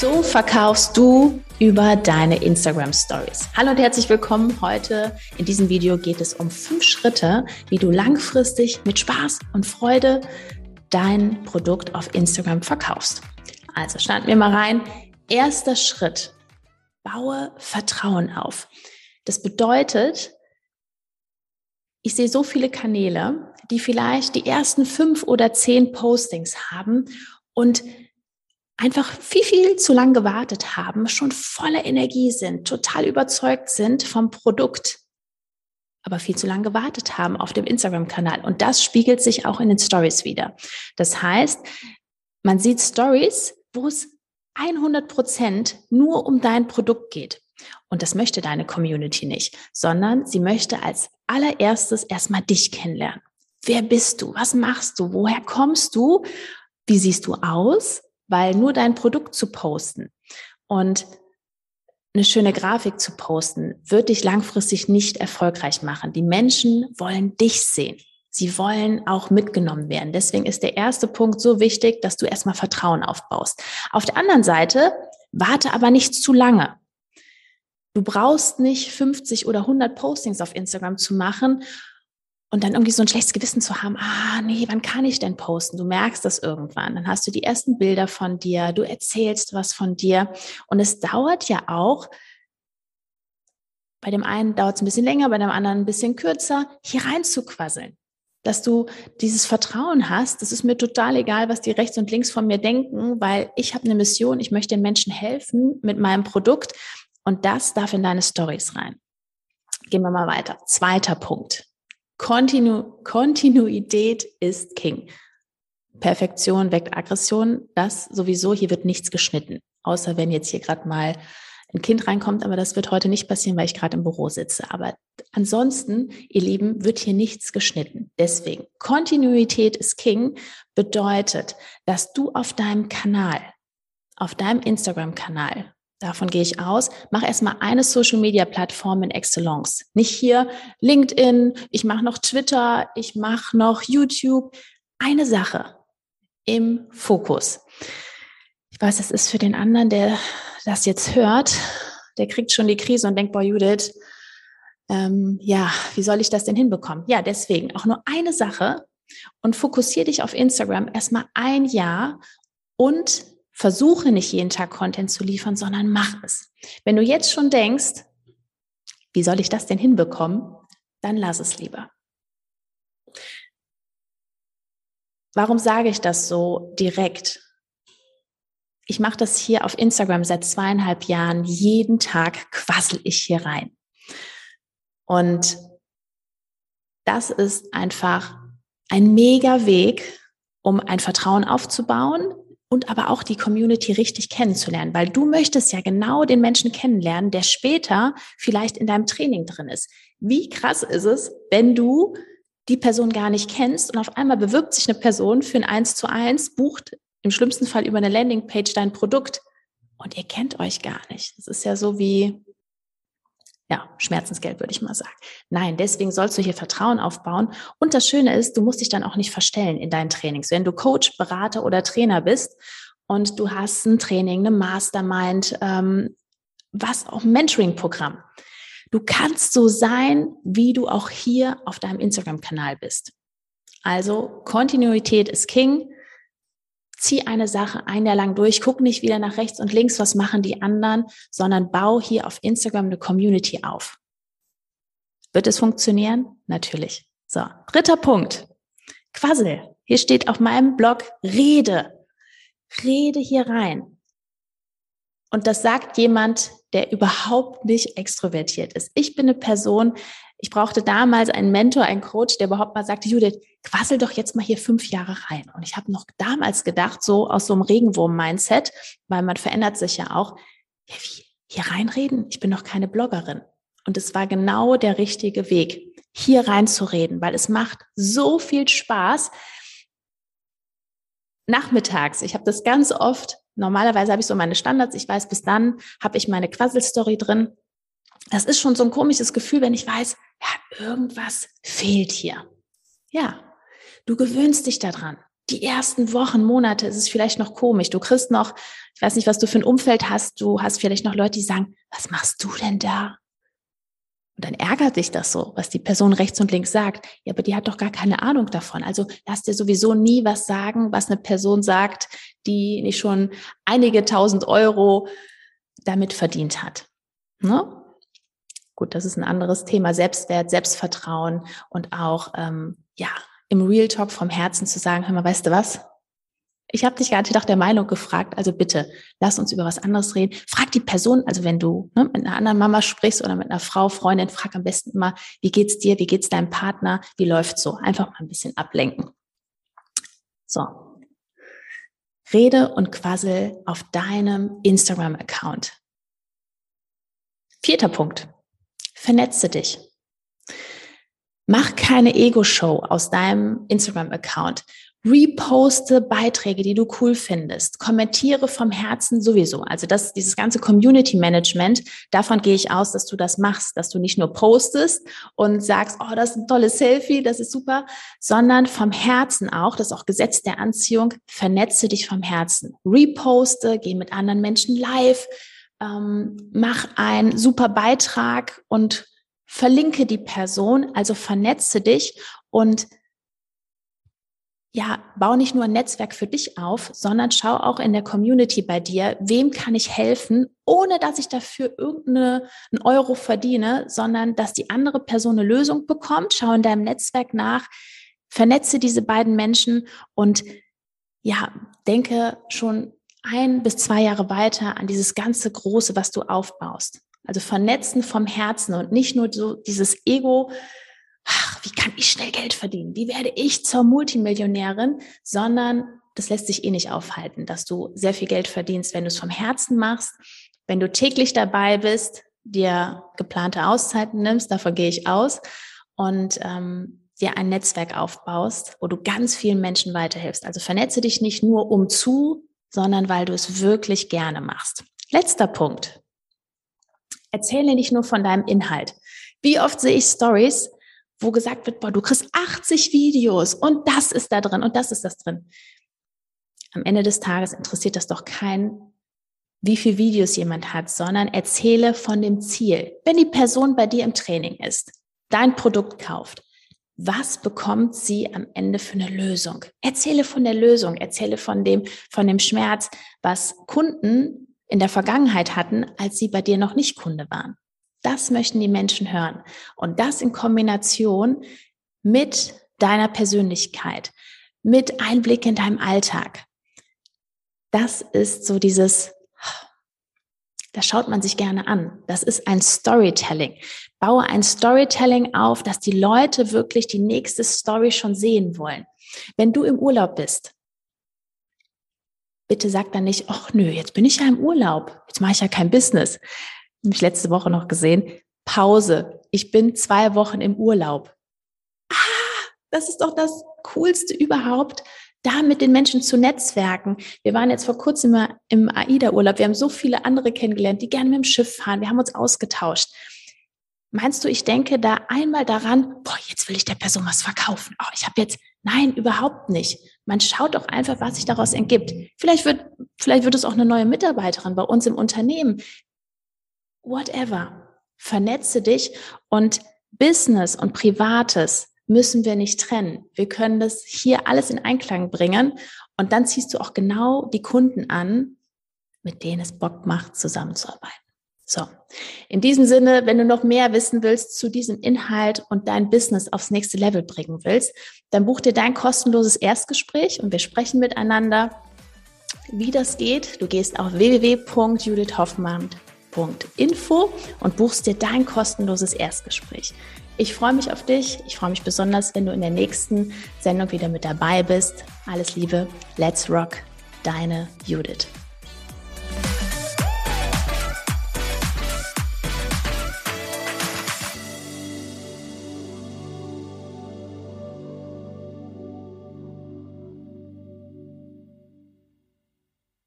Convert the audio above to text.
So verkaufst du über deine Instagram Stories. Hallo und herzlich willkommen. Heute in diesem Video geht es um fünf Schritte, wie du langfristig mit Spaß und Freude dein Produkt auf Instagram verkaufst. Also starten wir mal rein. Erster Schritt. Baue Vertrauen auf. Das bedeutet, ich sehe so viele Kanäle, die vielleicht die ersten fünf oder zehn Postings haben und einfach viel, viel zu lang gewartet haben, schon voller Energie sind, total überzeugt sind vom Produkt, aber viel zu lang gewartet haben auf dem Instagram-Kanal. Und das spiegelt sich auch in den Stories wieder. Das heißt, man sieht Stories, wo es 100 Prozent nur um dein Produkt geht. Und das möchte deine Community nicht, sondern sie möchte als allererstes erstmal dich kennenlernen. Wer bist du? Was machst du? Woher kommst du? Wie siehst du aus? Weil nur dein Produkt zu posten und eine schöne Grafik zu posten, wird dich langfristig nicht erfolgreich machen. Die Menschen wollen dich sehen. Sie wollen auch mitgenommen werden. Deswegen ist der erste Punkt so wichtig, dass du erstmal Vertrauen aufbaust. Auf der anderen Seite, warte aber nicht zu lange. Du brauchst nicht 50 oder 100 Postings auf Instagram zu machen und dann irgendwie so ein schlechtes Gewissen zu haben, ah, nee, wann kann ich denn posten? Du merkst das irgendwann. Dann hast du die ersten Bilder von dir, du erzählst was von dir. Und es dauert ja auch, bei dem einen dauert es ein bisschen länger, bei dem anderen ein bisschen kürzer, hier rein zu quasseln. Dass du dieses Vertrauen hast, das ist mir total egal, was die rechts und links von mir denken, weil ich habe eine Mission, ich möchte den Menschen helfen mit meinem Produkt und das darf in deine Stories rein. Gehen wir mal weiter. Zweiter Punkt. Kontinu Kontinuität ist King. Perfektion weckt Aggression. Das sowieso, hier wird nichts geschnitten. Außer wenn jetzt hier gerade mal ein Kind reinkommt, aber das wird heute nicht passieren, weil ich gerade im Büro sitze. Aber ansonsten, ihr Lieben, wird hier nichts geschnitten. Deswegen, Kontinuität ist King bedeutet, dass du auf deinem Kanal, auf deinem Instagram-Kanal Davon gehe ich aus. Mach erstmal eine Social Media Plattform in Excellence. Nicht hier LinkedIn, ich mache noch Twitter, ich mache noch YouTube. Eine Sache im Fokus. Ich weiß, das ist für den anderen, der das jetzt hört, der kriegt schon die Krise und denkt, boah, Judith, ähm, ja, wie soll ich das denn hinbekommen? Ja, deswegen auch nur eine Sache und fokussiere dich auf Instagram erstmal ein Jahr und versuche nicht jeden Tag Content zu liefern, sondern mach es. Wenn du jetzt schon denkst, wie soll ich das denn hinbekommen, dann lass es lieber. Warum sage ich das so direkt? Ich mache das hier auf Instagram seit zweieinhalb Jahren. Jeden Tag quassel ich hier rein. Und das ist einfach ein mega Weg, um ein Vertrauen aufzubauen, und aber auch die Community richtig kennenzulernen, weil du möchtest ja genau den Menschen kennenlernen, der später vielleicht in deinem Training drin ist. Wie krass ist es, wenn du die Person gar nicht kennst und auf einmal bewirbt sich eine Person für ein Eins zu eins, bucht im schlimmsten Fall über eine Landingpage dein Produkt und ihr kennt euch gar nicht. Das ist ja so wie, ja, Schmerzensgeld würde ich mal sagen. Nein, deswegen sollst du hier Vertrauen aufbauen. Und das Schöne ist, du musst dich dann auch nicht verstellen in deinen Trainings. Wenn du Coach, Berater oder Trainer bist und du hast ein Training, eine Mastermind, ähm, was auch Mentoring-Programm. Du kannst so sein, wie du auch hier auf deinem Instagram-Kanal bist. Also Kontinuität ist King zieh eine Sache ein Jahr lang durch, guck nicht wieder nach rechts und links, was machen die anderen, sondern bau hier auf Instagram eine Community auf. Wird es funktionieren? Natürlich. So, dritter Punkt. Quassel. Hier steht auf meinem Blog Rede. Rede hier rein. Und das sagt jemand, der überhaupt nicht extrovertiert ist. Ich bin eine Person, ich brauchte damals einen Mentor, einen Coach, der überhaupt mal sagte, Judith, quassel doch jetzt mal hier fünf Jahre rein. Und ich habe noch damals gedacht, so aus so einem Regenwurm-Mindset, weil man verändert sich ja auch, ja, wie, hier reinreden? Ich bin doch keine Bloggerin. Und es war genau der richtige Weg. hier reinzureden, weil es macht so viel Spaß. Nachmittags, ich habe das ganz oft, normalerweise habe ich so meine Standards, ich weiß, bis dann habe ich meine Quasselstory drin. Das ist schon so ein komisches Gefühl, wenn ich weiß, ja, irgendwas fehlt hier. Ja, du gewöhnst dich daran. Die ersten Wochen, Monate ist es vielleicht noch komisch. Du kriegst noch, ich weiß nicht, was du für ein Umfeld hast. Du hast vielleicht noch Leute, die sagen, was machst du denn da? Und dann ärgert dich das so, was die Person rechts und links sagt. Ja, aber die hat doch gar keine Ahnung davon. Also lass dir sowieso nie was sagen, was eine Person sagt, die nicht schon einige tausend Euro damit verdient hat. Ne? Gut, das ist ein anderes Thema. Selbstwert, Selbstvertrauen und auch, ähm, ja, im Real Talk vom Herzen zu sagen, hör mal, weißt du was? Ich habe dich gar nicht nach der Meinung gefragt, also bitte, lass uns über was anderes reden. Frag die Person, also wenn du ne, mit einer anderen Mama sprichst oder mit einer Frau, Freundin, frag am besten immer, wie geht's dir, wie geht's deinem Partner, wie läuft's so? Einfach mal ein bisschen ablenken. So. Rede und quassel auf deinem Instagram-Account. Vierter Punkt. Vernetze dich. Mach keine Ego-Show aus deinem Instagram-Account. Reposte Beiträge, die du cool findest. Kommentiere vom Herzen sowieso. Also das, dieses ganze Community Management, davon gehe ich aus, dass du das machst, dass du nicht nur postest und sagst, oh, das ist ein tolles Selfie, das ist super, sondern vom Herzen auch, das ist auch Gesetz der Anziehung, vernetze dich vom Herzen. Reposte, geh mit anderen Menschen live, ähm, mach einen super Beitrag und verlinke die Person, also vernetze dich und ja, bau nicht nur ein Netzwerk für dich auf, sondern schau auch in der Community bei dir, wem kann ich helfen, ohne dass ich dafür irgendeinen Euro verdiene, sondern dass die andere Person eine Lösung bekommt. Schau in deinem Netzwerk nach, vernetze diese beiden Menschen und ja, denke schon ein bis zwei Jahre weiter an dieses ganze Große, was du aufbaust. Also vernetzen vom Herzen und nicht nur so dieses Ego, ach, wie kann ich schnell Geld verdienen? Wie werde ich zur Multimillionärin? Sondern das lässt sich eh nicht aufhalten, dass du sehr viel Geld verdienst, wenn du es vom Herzen machst, wenn du täglich dabei bist, dir geplante Auszeiten nimmst, davon gehe ich aus, und ähm, dir ein Netzwerk aufbaust, wo du ganz vielen Menschen weiterhilfst. Also vernetze dich nicht nur um zu, sondern weil du es wirklich gerne machst. Letzter Punkt. Erzähle nicht nur von deinem Inhalt. Wie oft sehe ich Stories, wo gesagt wird, boah, du kriegst 80 Videos und das ist da drin und das ist das drin. Am Ende des Tages interessiert das doch kein, wie viele Videos jemand hat, sondern erzähle von dem Ziel. Wenn die Person bei dir im Training ist, dein Produkt kauft, was bekommt sie am Ende für eine Lösung? Erzähle von der Lösung, erzähle von dem, von dem Schmerz, was Kunden in der Vergangenheit hatten, als sie bei dir noch nicht Kunde waren. Das möchten die Menschen hören. Und das in Kombination mit deiner Persönlichkeit, mit Einblick in deinem Alltag. Das ist so dieses, das schaut man sich gerne an. Das ist ein Storytelling. Baue ein Storytelling auf, dass die Leute wirklich die nächste Story schon sehen wollen. Wenn du im Urlaub bist, bitte sag dann nicht, ach nö, jetzt bin ich ja im Urlaub, jetzt mache ich ja kein Business, habe ich letzte Woche noch gesehen, Pause. Ich bin zwei Wochen im Urlaub. Ah, das ist doch das Coolste überhaupt, da mit den Menschen zu netzwerken. Wir waren jetzt vor kurzem im AIDA-Urlaub. Wir haben so viele andere kennengelernt, die gerne mit dem Schiff fahren. Wir haben uns ausgetauscht. Meinst du, ich denke da einmal daran, boah, jetzt will ich der Person was verkaufen. Oh, ich habe jetzt, nein, überhaupt nicht. Man schaut doch einfach, was sich daraus ergibt. Vielleicht wird, vielleicht wird es auch eine neue Mitarbeiterin bei uns im Unternehmen whatever. Vernetze dich und Business und Privates müssen wir nicht trennen. Wir können das hier alles in Einklang bringen und dann ziehst du auch genau die Kunden an, mit denen es Bock macht, zusammenzuarbeiten. So, in diesem Sinne, wenn du noch mehr wissen willst zu diesem Inhalt und dein Business aufs nächste Level bringen willst, dann buch dir dein kostenloses Erstgespräch und wir sprechen miteinander, wie das geht. Du gehst auf www.judithhoffmann.com www.info und buchst dir dein kostenloses Erstgespräch. Ich freue mich auf dich. Ich freue mich besonders, wenn du in der nächsten Sendung wieder mit dabei bist. Alles Liebe. Let's Rock. Deine Judith.